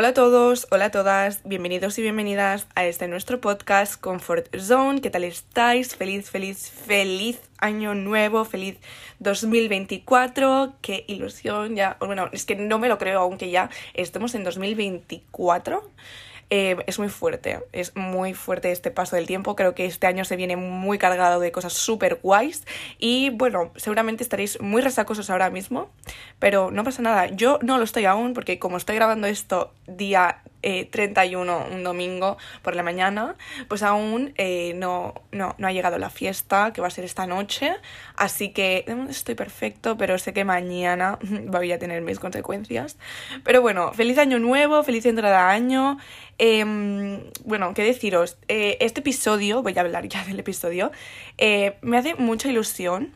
Hola a todos, hola a todas, bienvenidos y bienvenidas a este nuestro podcast Comfort Zone. ¿Qué tal estáis? Feliz, feliz, feliz año nuevo, feliz 2024. Qué ilusión, ya, bueno, es que no me lo creo aún que ya estemos en 2024. Eh, es muy fuerte, es muy fuerte este paso del tiempo. Creo que este año se viene muy cargado de cosas súper guays. Y bueno, seguramente estaréis muy resacosos ahora mismo, pero no pasa nada. Yo no lo estoy aún porque como estoy grabando esto día eh, 31, un domingo por la mañana, pues aún eh, no, no, no ha llegado la fiesta que va a ser esta noche. Así que estoy perfecto, pero sé que mañana voy a tener mis consecuencias. Pero bueno, feliz año nuevo, feliz entrada año. Eh, bueno, qué deciros, eh, este episodio, voy a hablar ya del episodio, eh, me hace mucha ilusión.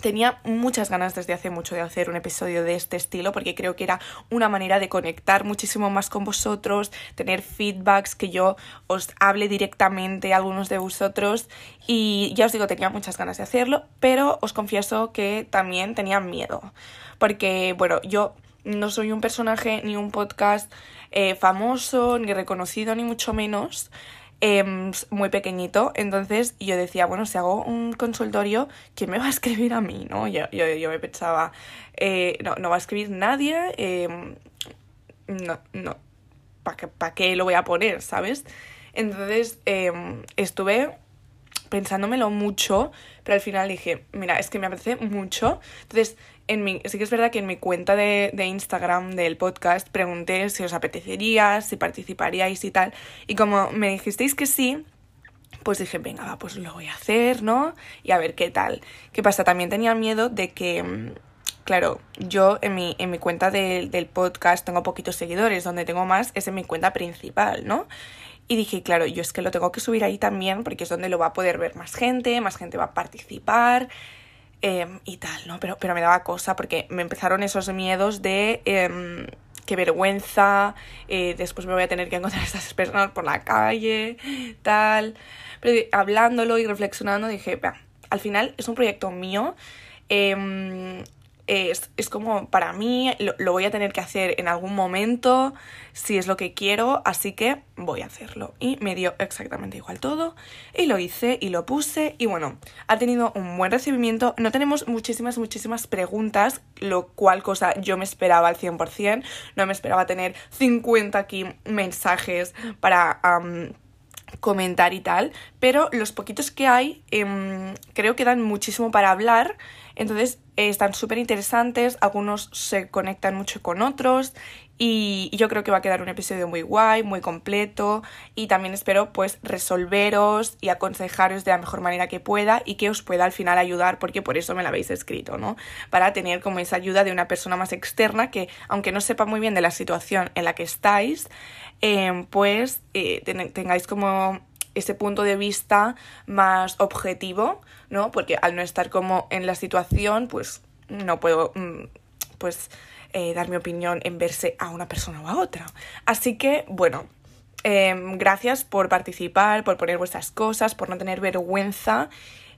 Tenía muchas ganas desde hace mucho de hacer un episodio de este estilo porque creo que era una manera de conectar muchísimo más con vosotros, tener feedbacks, que yo os hable directamente a algunos de vosotros y ya os digo, tenía muchas ganas de hacerlo, pero os confieso que también tenía miedo porque, bueno, yo no soy un personaje ni un podcast eh, famoso, ni reconocido, ni mucho menos. Eh, muy pequeñito, entonces yo decía, bueno, si hago un consultorio, ¿quién me va a escribir a mí? ¿no? Yo, yo, yo me pensaba, eh, no, no va a escribir nadie, em, no, no, ¿para qué, qué lo voy a poner, sabes? Entonces em, estuve pensándomelo mucho, pero al final dije, mira, es que me apetece mucho. Entonces, en mi, sí que es verdad que en mi cuenta de, Instagram del podcast pregunté si os apetecería, si participaríais y tal. Y como me dijisteis que sí, pues dije, venga, va, pues lo voy a hacer, ¿no? Y a ver qué tal. ¿Qué pasa? También tenía miedo de que, claro, yo en mi, en mi cuenta de, del podcast tengo poquitos seguidores, donde tengo más es en mi cuenta principal, ¿no? Y dije, claro, yo es que lo tengo que subir ahí también porque es donde lo va a poder ver más gente, más gente va a participar eh, y tal, ¿no? Pero, pero me daba cosa porque me empezaron esos miedos de eh, qué vergüenza, eh, después me voy a tener que encontrar a estas personas por la calle, tal. Pero hablándolo y reflexionando dije, al final es un proyecto mío. Es, es, como para mí, lo, voy a tener que hacer en algún momento, si es lo que quiero, así que voy a hacerlo. Y me dio exactamente igual todo, y lo hice y lo puse, y bueno, ha tenido un buen recibimiento. No tenemos muchísimas, muchísimas preguntas, lo cual cosa yo me esperaba al 100%, no me esperaba tener 50 aquí mensajes para... Um, comentar y tal, pero los poquitos que hay eh, creo que dan muchísimo para hablar, entonces eh, están súper interesantes, algunos se conectan mucho con otros y yo creo que va a quedar un episodio muy guay, muy completo y también espero pues resolveros y aconsejaros de la mejor manera que pueda y que os pueda al final ayudar porque por eso me la habéis escrito, ¿no? Para tener como esa ayuda de una persona más externa que aunque no sepa muy bien de la situación en la que estáis, eh, pues eh, ten tengáis como ese punto de vista más objetivo, ¿no? Porque al no estar como en la situación, pues no puedo, pues, eh, dar mi opinión en verse a una persona o a otra. Así que, bueno, eh, gracias por participar, por poner vuestras cosas, por no tener vergüenza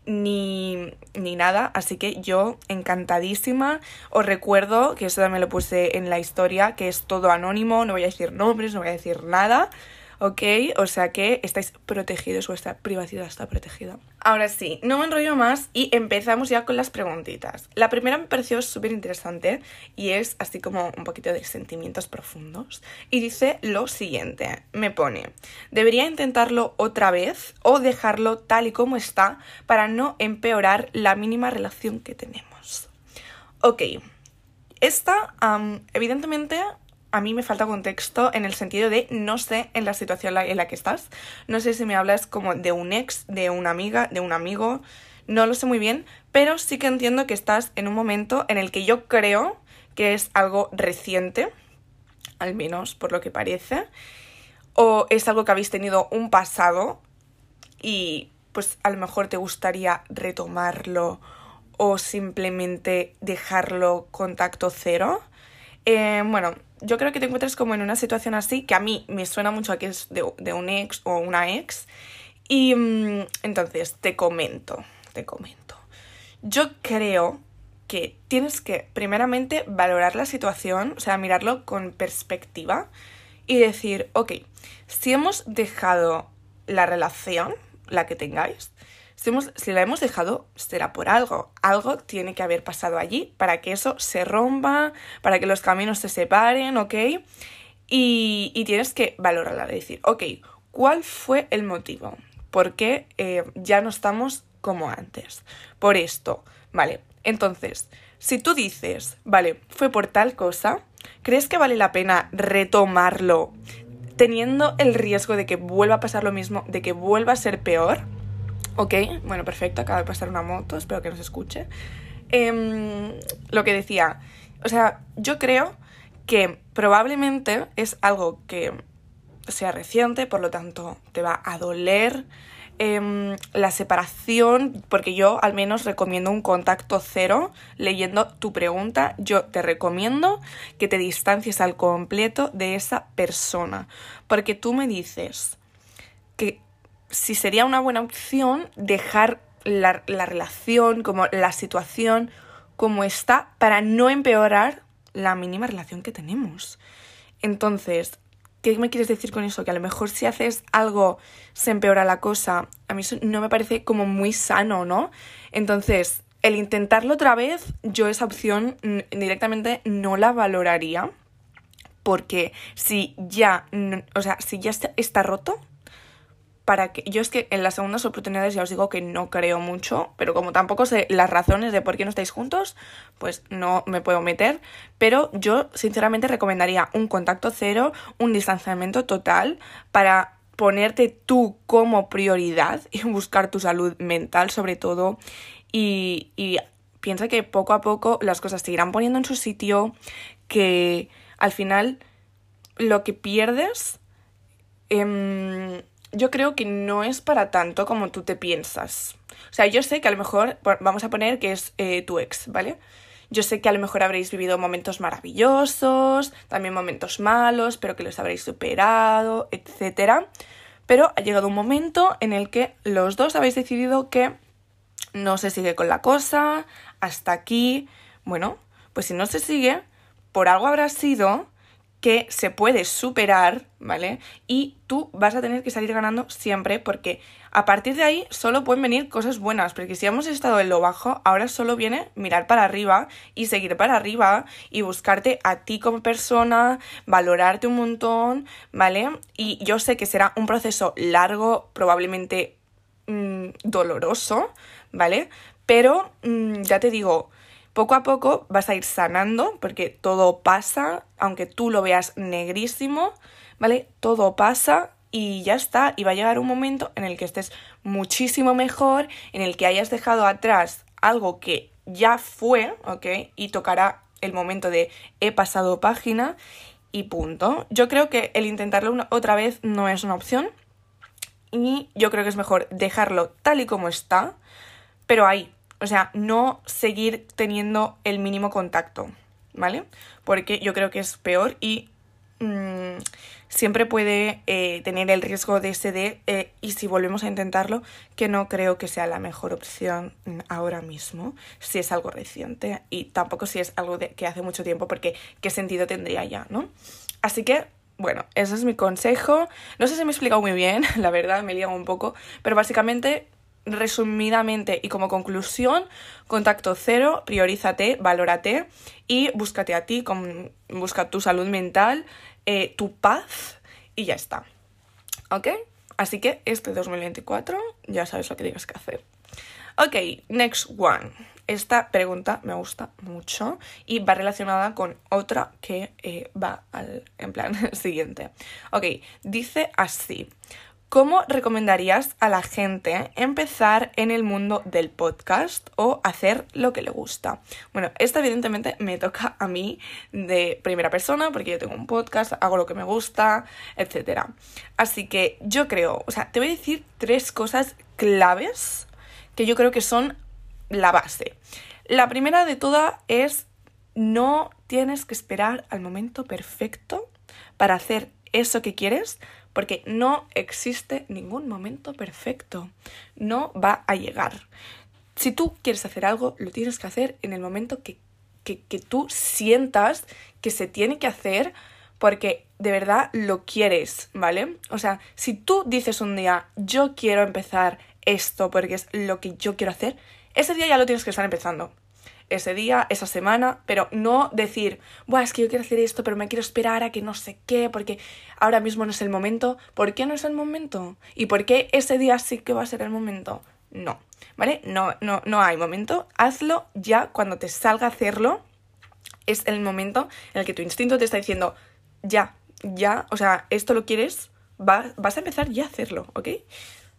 ni, ni nada. Así que yo encantadísima. Os recuerdo que eso también lo puse en la historia, que es todo anónimo, no voy a decir nombres, no voy a decir nada. ¿Ok? O sea que estáis protegidos, vuestra privacidad está protegida. Ahora sí, no me enrollo más y empezamos ya con las preguntitas. La primera me pareció súper interesante y es así como un poquito de sentimientos profundos. Y dice lo siguiente, me pone, ¿debería intentarlo otra vez o dejarlo tal y como está para no empeorar la mínima relación que tenemos? Ok, esta evidentemente a mí me falta contexto en el sentido de no sé en la situación en la que estás. No sé si me hablas como de un ex, de una amiga, de un amigo. No lo sé muy bien, pero sí que entiendo que estás en un momento en el que yo creo que es algo reciente, al menos por lo que parece, o es algo que habéis tenido un pasado y pues a lo mejor te gustaría retomarlo o simplemente dejarlo contacto cero. Eh, bueno, yo creo que te encuentras como en una situación así, que a mí me suena mucho a que es de, de un ex o una ex. Y mmm, entonces, te comento, te comento. Yo creo que tienes que primeramente valorar la situación, o sea, mirarlo con perspectiva y decir, ok, si hemos dejado la relación, la que tengáis, si, la hemos dejado, será por algo. Algo tiene que haber pasado allí para que eso se rompa, para que los caminos se separen, ¿ok? Y, y tienes que valorarla, decir, ok, ¿cuál fue el motivo? ¿Por qué eh, ya no estamos como antes? Por esto, ¿vale? Entonces, si tú dices, vale, fue por tal cosa, ¿crees que vale la pena retomarlo teniendo el riesgo de que vuelva a pasar lo mismo, de que vuelva a ser peor? Ok, bueno, perfecto, acaba de pasar una moto, espero que nos escuche. Em, lo que decía, o sea, yo creo que probablemente es algo que sea reciente, por lo tanto te va a doler em, la separación, porque yo al menos recomiendo un contacto cero leyendo tu pregunta. Yo te recomiendo que te distancies al completo de esa persona, porque tú me dices que si sería una buena opción dejar la, relación, como la situación como está, para no empeorar la mínima relación que tenemos. Entonces, ¿qué me quieres decir con eso? Que a lo mejor si haces algo se empeora la cosa. A mí eso no me parece como muy sano, ¿no? Entonces, el intentarlo otra vez, yo esa opción directamente no la valoraría. Porque si ya, o sea, si ya está roto, para que yo es que en las segundas oportunidades ya os digo que no creo mucho, pero como tampoco sé las razones de por qué no estáis juntos, pues no me puedo meter, pero yo sinceramente recomendaría un contacto cero, un distanciamiento total para ponerte tú como prioridad y buscar tu salud mental sobre todo. Y, piensa que poco a poco las cosas se irán poniendo en su sitio, que al final lo que pierdes... Eh, yo creo que no es para tanto como tú te piensas. O sea, yo sé que a lo mejor, vamos a poner que es eh, tu ex, ¿vale? Yo sé que a lo mejor habréis vivido momentos maravillosos, también momentos malos, pero que los habréis superado, etc. Pero ha llegado un momento en el que los dos habéis decidido que no se sigue con la cosa, hasta aquí. Bueno, pues si no se sigue, por algo habrá sido que se puede superar, ¿vale? Y tú vas a tener que salir ganando siempre porque a partir de ahí solo pueden venir cosas buenas, porque si hemos estado en lo bajo, ahora solo viene mirar para arriba y seguir para arriba y buscarte a ti como persona, valorarte un montón, ¿vale? Y yo sé que será un proceso largo, probablemente mm, doloroso, ¿vale? Pero mm, ya te digo, poco a poco vas a ir sanando, porque todo pasa, aunque tú lo veas negrísimo, ¿vale? Todo pasa y ya está. Y va a llegar un momento en el que estés muchísimo mejor, en el que hayas dejado atrás algo que ya fue, ¿ok? Y tocará el momento de he pasado página y punto. Yo creo que el intentarlo otra vez no es una opción. Y yo creo que es mejor dejarlo tal y como está, pero ahí, o sea, no seguir teniendo el mínimo contacto, ¿vale? Porque yo creo que es peor y mm, siempre puede eh, tener el riesgo de ese eh, y si volvemos a intentarlo, que no creo que sea la mejor opción ahora mismo, si es algo reciente y tampoco si es algo de, que hace mucho tiempo, porque qué sentido tendría ya, ¿no? Así que bueno, ese es mi consejo. No sé si me he explicado muy bien, la verdad, me he liado un poco, pero básicamente resumidamente y como conclusión, contacto cero, priorízate, valórate y búscate a ti, busca tu salud mental, eh, tu paz y ya está. ¿Ok? Así que este 2024 ya sabes lo que tienes que hacer. Ok, next one. Esta pregunta me gusta mucho y va relacionada con otra que eh, va al, en plan siguiente. Ok, dice así. ¿Cómo recomendarías a la gente empezar en el mundo del podcast o hacer lo que le gusta? Bueno, esta evidentemente me toca a mí de primera persona porque yo tengo un podcast, hago lo que me gusta, etc. Así que yo creo, o sea, te voy a decir tres cosas claves que yo creo que son la base. La primera de todas es no tienes que esperar al momento perfecto para hacer eso que quieres porque no existe ningún momento perfecto, no va a llegar. Si tú quieres hacer algo, lo tienes que hacer en el momento que, tú sientas que se tiene que hacer porque de verdad lo quieres, ¿vale? O sea, si tú dices un día, yo quiero empezar esto porque es lo que yo quiero hacer, ese día ya lo tienes que estar empezando. Ese día, esa semana, pero no decir, Buah, es que yo quiero hacer esto, pero me quiero esperar a que no sé qué, porque ahora mismo no es el momento. ¿Por qué no es el momento? ¿Y por qué ese día sí que va a ser el momento? No, ¿vale? No, no, no hay momento. Hazlo ya cuando te salga a hacerlo. Es el momento en el que tu instinto te está diciendo, ya, ya, o sea, esto lo quieres, vas a empezar ya a hacerlo, ¿ok?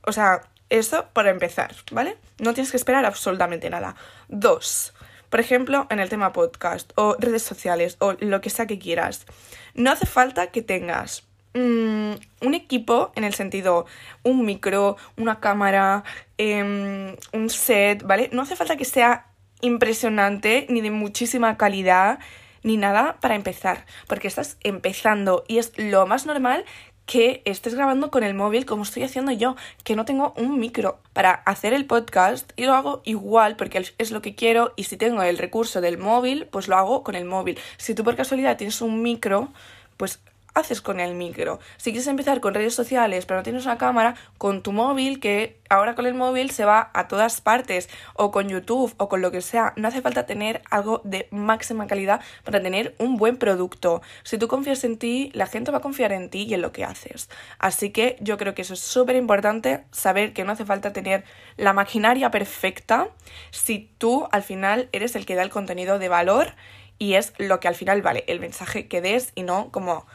O sea, eso para empezar, ¿vale? No tienes que esperar absolutamente nada. Dos, por ejemplo, en el tema podcast o redes sociales o lo que sea que quieras. No hace falta que tengas mm, un equipo en el sentido un micro, una cámara, em, un set, ¿vale? No hace falta que sea impresionante ni de muchísima calidad ni nada para empezar, porque estás empezando y es lo más normal que estés grabando con el móvil como estoy haciendo yo, que no tengo un micro para hacer el podcast y lo hago igual porque es lo que quiero y si tengo el recurso del móvil, pues lo hago con el móvil. Si tú por casualidad tienes un micro, pues haces con el micro. Si quieres empezar con redes sociales pero no tienes una cámara, con tu móvil, que ahora con el móvil se va a todas partes, o con YouTube, o con lo que sea. No hace falta tener algo de máxima calidad para tener un buen producto. Si tú confías en ti, la gente va a confiar en ti y en lo que haces. Así que yo creo que eso es súper importante, saber que no hace falta tener la maquinaria perfecta si tú al final eres el que da el contenido de valor y es lo que al final vale, el mensaje que des y no como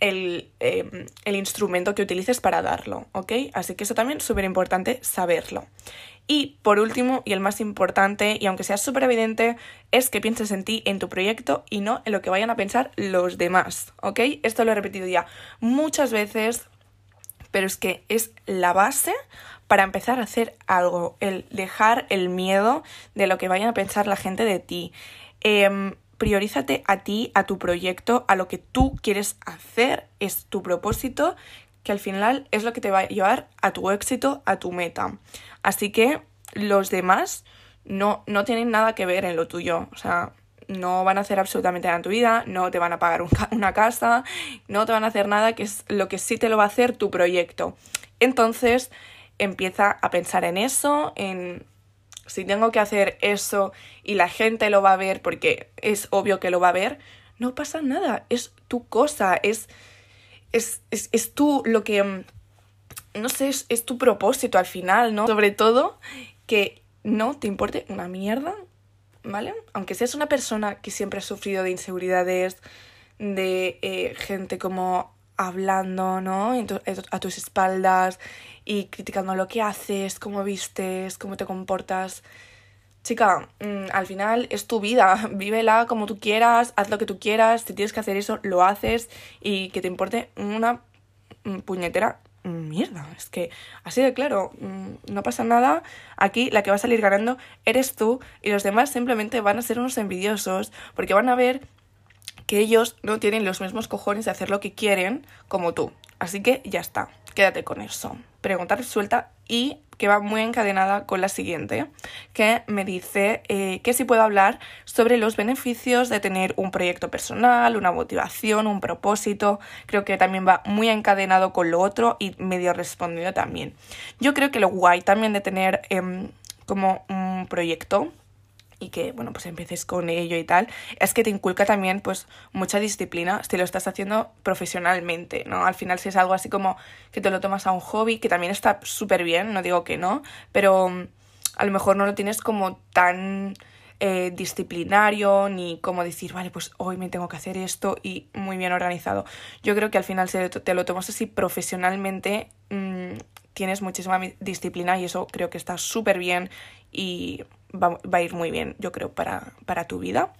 el, em, el instrumento que utilices para darlo, ¿ok? Así que eso también es súper importante saberlo. Y por último, y el más importante, y aunque sea súper evidente, es que pienses en ti, en tu proyecto y no en lo que vayan a pensar los demás, ¿ok? Esto lo he repetido ya muchas veces, pero es que es la base para empezar a hacer algo, el dejar el miedo de lo que vayan a pensar la gente de ti. Eh, priorízate a ti, a tu proyecto, a lo que tú quieres hacer, es tu propósito, que al final es lo que te va a llevar a tu éxito, a tu meta. Así que los demás no, no tienen nada que ver en lo tuyo, o sea, no van a hacer absolutamente nada en tu vida, no te van a pagar una casa, no te van a hacer nada, que es lo que sí te lo va a hacer tu proyecto. Entonces, empieza a pensar en eso, en si tengo que hacer eso y la gente lo va a ver porque es obvio que lo va a ver, no pasa nada, es tu cosa, es, es, es, tú lo que, mm, no sé, es, es tu propósito al final, ¿no? Sobre todo que no te importe una mierda, ¿vale? Aunque seas una persona que siempre ha sufrido de inseguridades, de eh, gente como hablando, ¿no? A tus espaldas y criticando lo que haces, cómo vistes, cómo te comportas. Chica, mm, al final es tu vida, vívela como tú quieras, haz lo que tú quieras, si tienes que hacer eso, lo haces y que te importe una mm, puñetera mierda. Es que así de claro, mm, no pasa nada. Aquí la que va a salir ganando eres tú y los demás simplemente van a ser unos envidiosos porque van a ver que ellos no tienen los mismos cojones de hacer lo que quieren como tú. Así que ya está, quédate con eso. Pregunta resuelta y que va muy encadenada con la siguiente, que me dice eh, que si puedo hablar sobre los beneficios de tener un proyecto personal, una motivación, un propósito. Creo que también va muy encadenado con lo otro y medio respondido también. Yo creo que lo guay también de tener em, como un proyecto y que, bueno, pues empieces con ello y tal, es que te inculca también, pues, mucha disciplina si lo estás haciendo profesionalmente, ¿no? Al final, si es algo así como que te lo tomas a un hobby, que también está súper bien, no digo que no, pero mm, a lo mejor no lo tienes como tan eh, disciplinario, ni como decir, vale, pues hoy me tengo que hacer esto y muy bien organizado. Yo creo que al final, si te lo tomas así profesionalmente, mmm, tienes muchísima disciplina y eso creo que está súper bien y va, a ir muy bien, yo creo, para, para, tu vida.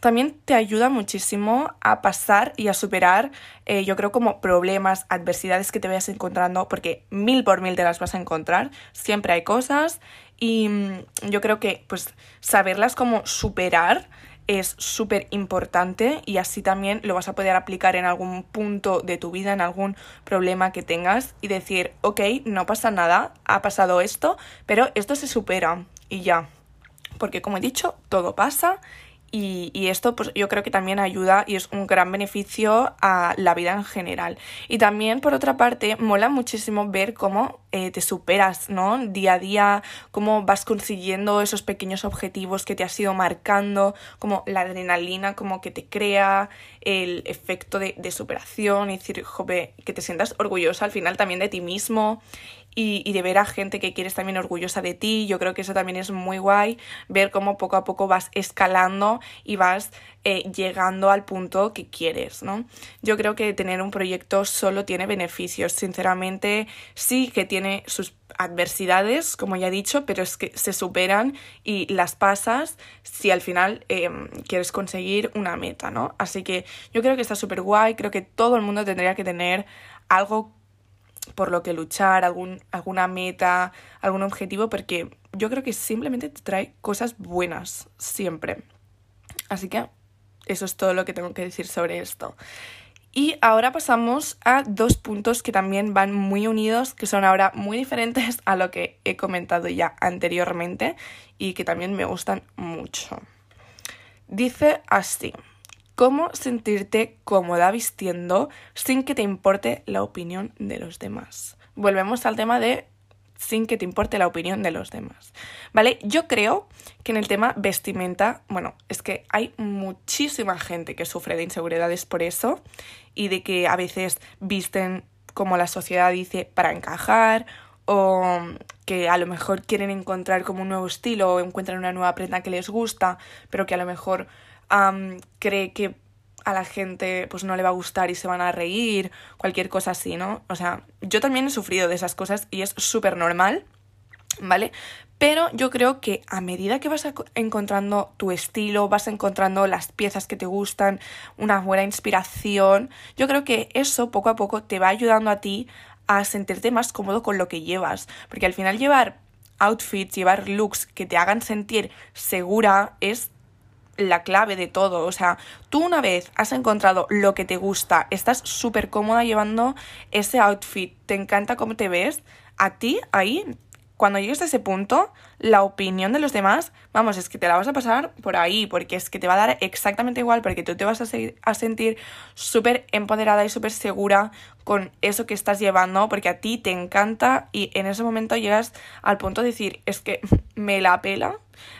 También te ayuda muchísimo a pasar y a superar, eh, yo creo, como problemas, adversidades que te vayas encontrando, porque mil por mil te las vas a encontrar, siempre hay cosas y mm, yo creo que pues saberlas como superar es súper importante y así también lo vas a poder aplicar en algún punto de tu vida, en algún problema que tengas y decir, ok, no pasa nada, ha pasado esto, pero esto se supera y ya. Porque como he dicho, todo pasa y, esto pues yo creo que también ayuda y es un gran beneficio a la vida en general. Y también por otra parte mola muchísimo ver cómo eh, te superas, ¿no? Día a día, cómo vas consiguiendo esos pequeños objetivos que te has ido marcando, como la adrenalina como que te crea, el efecto de, de superación y decir, jope, que te sientas orgullosa al final también de ti mismo y, de ver a gente que quieres también orgullosa de ti. Yo creo que eso también es muy guay, ver cómo poco a poco vas escalando y vas eh, llegando al punto que quieres, ¿no? Yo creo que tener un proyecto solo tiene beneficios. Sinceramente, sí que tiene sus adversidades, como ya he dicho, pero es que se superan y las pasas si al final em, quieres conseguir una meta, ¿no? Así que yo creo que está súper guay, creo que todo el mundo tendría que tener algo por lo que luchar, algún, alguna meta, algún objetivo, porque yo creo que simplemente te trae cosas buenas, siempre. Así que eso es todo lo que tengo que decir sobre esto. Y ahora pasamos a dos puntos que también van muy unidos, que son ahora muy diferentes a lo que he comentado ya anteriormente y que también me gustan mucho. Dice así cómo sentirte cómoda vistiendo sin que te importe la opinión de los demás. Volvemos al tema de sin que te importe la opinión de los demás. ¿Vale? Yo creo que en el tema vestimenta, bueno, es que hay muchísima gente que sufre de inseguridades por eso y de que a veces visten como la sociedad dice para encajar o que a lo mejor quieren encontrar como un nuevo estilo o encuentran una nueva prenda que les gusta, pero que a lo mejor cree que a la gente pues no le va a gustar y se van a reír, cualquier cosa así, ¿no? O sea, yo también he sufrido de esas cosas y es súper normal, ¿vale? Pero yo creo que a medida que vas encontrando tu estilo, vas encontrando las piezas que te gustan, una buena inspiración, yo creo que eso poco a poco te va ayudando a ti a sentirte más cómodo con lo que llevas, porque al final llevar outfits, llevar looks que te hagan sentir segura es la clave de todo. O sea, tú una vez has encontrado lo que te gusta, estás súper cómoda llevando ese outfit, te encanta cómo te ves, a ti ahí, cuando llegues a ese punto, la opinión de los demás, vamos, es que te la vas a pasar por ahí, porque es que te va a dar exactamente igual, porque tú te vas a, sentir súper empoderada y súper segura con eso que estás llevando, porque a ti te encanta y en ese momento llegas al punto de decir, es que me la pela,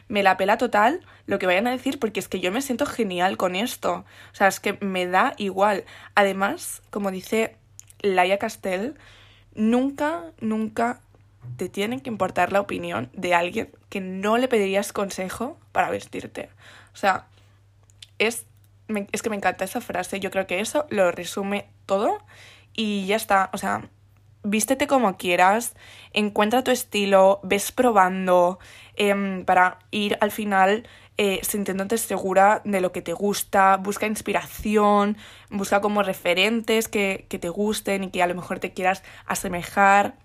me la pela total lo que vayan a decir porque es que yo me siento genial con esto. O sea, es que me da igual. Además, como dice Laia Castell, nunca, nunca te tiene que importar la opinión de alguien que no le pedirías consejo para vestirte. O sea, es, es que me encanta esa frase. Yo creo que eso lo resume todo y ya está. O sea, vístete como quieras, encuentra tu estilo, ves probando em, para ir al final eh, sintiéndote segura de lo que te gusta, busca inspiración, busca como referentes que, que te gusten y que a lo mejor te quieras asemejar.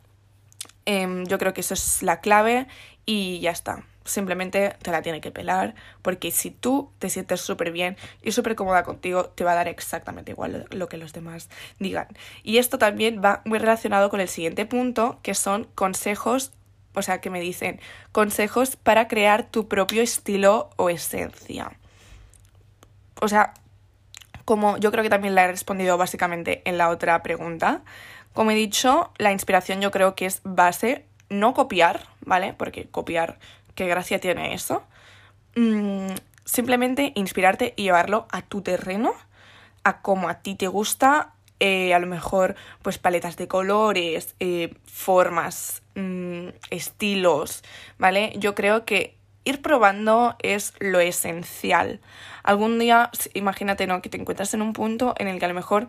Em, yo creo que eso es la clave y ya está simplemente te la tiene que pelar, porque si tú te sientes súper bien y súper cómoda contigo, te va a dar exactamente igual lo que los demás digan. Y esto también va muy relacionado con el siguiente punto, que son consejos, o sea, que me dicen consejos para crear tu propio estilo o esencia. O sea, como yo creo que también la he respondido básicamente en la otra pregunta, como he dicho, la inspiración yo creo que es base, no copiar, ¿vale? Porque copiar qué gracia tiene eso. Mm, simplemente inspirarte y llevarlo a tu terreno, a como a ti te gusta, eh, a lo mejor pues paletas de colores, eh, formas, mm, estilos, ¿vale? Yo creo que ir probando es lo esencial. Algún día, imagínate, ¿no? Que te encuentras en un punto en el que a lo mejor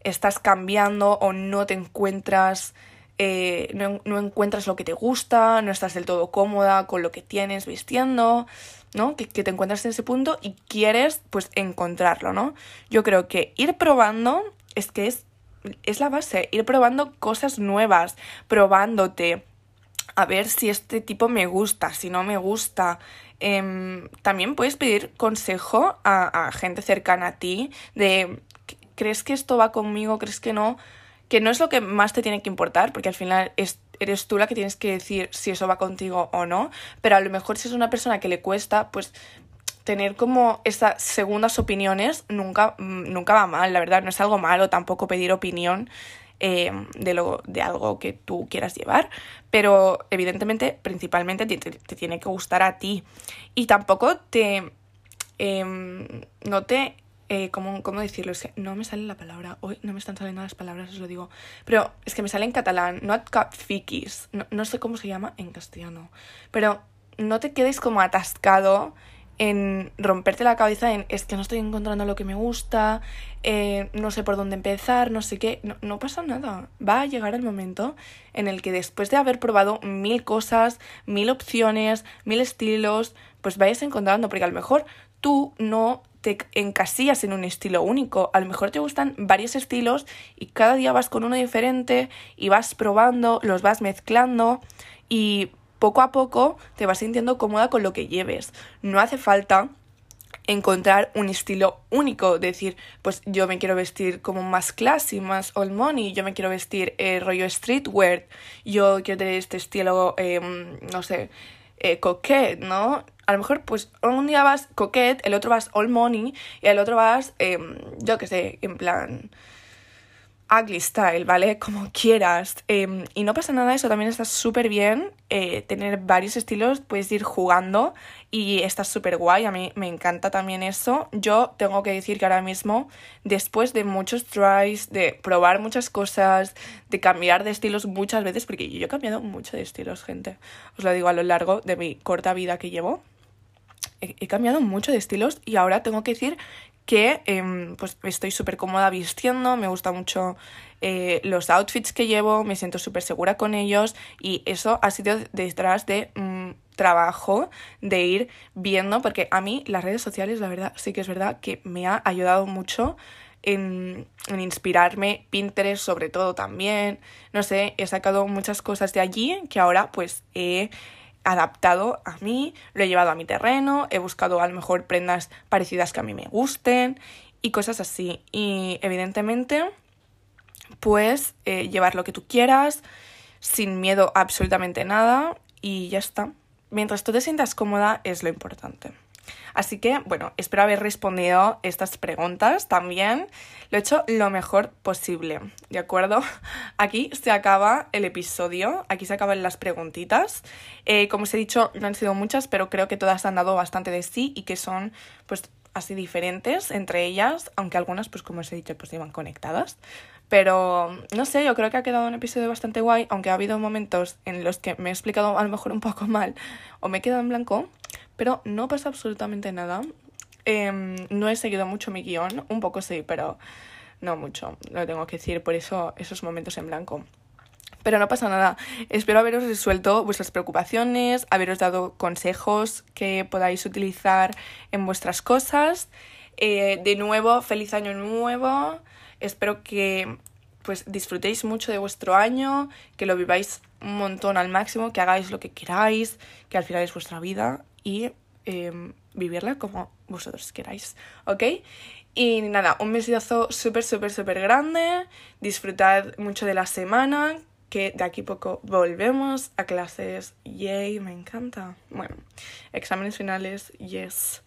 estás cambiando o no te encuentras eh, no, encuentras lo que te gusta, no estás del todo cómoda con lo que tienes vistiendo, ¿no? Que, te encuentras en ese punto y quieres pues encontrarlo, ¿no? Yo creo que ir probando es que es, es la base, ir probando cosas nuevas, probándote, a ver si este tipo me gusta, si no me gusta. Em, también puedes pedir consejo a, a gente cercana a ti de, ¿crees que esto va conmigo? ¿Crees que no? que no es lo que más te tiene que importar, porque al final eres tú la que tienes que decir si eso va contigo o no, pero a lo mejor si es una persona que le cuesta, pues tener como estas segundas opiniones nunca, mm, nunca va mal, la verdad, no es algo malo tampoco pedir opinión eh, de, lo, de algo que tú quieras llevar, pero evidentemente, principalmente te, tiene que gustar a ti y tampoco te... Em, no te eh, ¿cómo, decirlo? Es que no me sale la palabra. Hoy no me están saliendo las palabras, os lo digo. Pero es que me sale en catalán. Not. No, no sé cómo se llama en castellano. Pero no te quedes como atascado en romperte la cabeza en es que no estoy encontrando lo que me gusta, eh, no sé por dónde empezar, no sé qué. No, no, pasa nada. Va a llegar el momento en el que después de haber probado mil cosas, mil opciones, mil estilos, pues vayas encontrando, porque a lo mejor tú no te encasillas en un estilo único. A lo mejor te gustan varios estilos y cada día vas con uno diferente y vas probando, los vas mezclando y poco a poco te vas sintiendo cómoda con lo que lleves. No hace falta encontrar un estilo único, decir, pues yo me quiero vestir como más classy, más old money, yo me quiero vestir eh, rollo streetwear, yo quiero tener este estilo, em, no sé, eh, ¿no? a lo mejor pues un día vas coquette, el otro vas all money y el otro vas, em, yo qué sé, en plan ugly style, ¿vale? Como quieras. Em, y no pasa nada, eso también está súper bien. Eh, tener varios estilos, puedes ir jugando y está súper guay. A mí me encanta también eso. Yo tengo que decir que ahora mismo, después de muchos tries, de probar muchas cosas, de cambiar de estilos muchas veces, porque yo he cambiado mucho de estilos, gente. Os lo digo a lo largo de mi corta vida que llevo he, cambiado mucho de estilos y ahora tengo que decir que em, pues estoy súper cómoda vistiendo, me gusta mucho eh, los outfits que llevo, me siento súper segura con ellos y eso ha sido detrás de mm, trabajo de ir viendo, porque a mí las redes sociales, la verdad, sí que es verdad que me ha ayudado mucho en, en, inspirarme, Pinterest sobre todo también, no sé, he sacado muchas cosas de allí que ahora pues he adaptado a mí, lo he llevado a mi terreno, he buscado a lo mejor prendas parecidas que a mí me gusten y cosas así. Y evidentemente, pues eh, llevar lo que tú quieras, sin miedo absolutamente nada y ya está. Mientras tú te sientas cómoda es lo importante. Así que, bueno, espero haber respondido estas preguntas también. Lo he hecho lo mejor posible, ¿de acuerdo? Aquí se acaba el episodio, aquí se acaban las preguntitas. Eh, como os he dicho, no han sido muchas, pero creo que todas han dado bastante de sí y que son, pues, así diferentes entre ellas, aunque algunas, pues como os he dicho, pues iban conectadas. Pero no sé, yo creo que ha quedado un episodio bastante guay, aunque ha habido momentos en los que me he explicado a lo mejor un poco mal o me he quedado en blanco, pero no pasa absolutamente nada. Em, no he seguido mucho mi guion, un poco sí, pero no mucho, lo tengo que decir, por eso esos momentos en blanco. Pero no pasa nada. Espero haberos resuelto vuestras preocupaciones, haberos dado consejos que podáis utilizar en vuestras cosas. Eh, de nuevo, feliz año nuevo. Espero que pues disfrutéis mucho de vuestro año, que lo viváis un montón al máximo, que hagáis lo que queráis, que al final es vuestra vida y em, vivirla como vosotros queráis, ¿ok? Y nada, un besillazo súper, súper, súper grande. Disfrutad mucho de la semana, que de aquí poco volvemos a clases. Yay, me encanta. Bueno, exámenes finales, yes.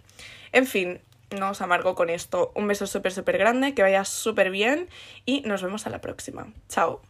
En fin, no os amargo con esto. Un beso súper, súper grande, que vaya súper bien y nos vemos a la próxima. Chao.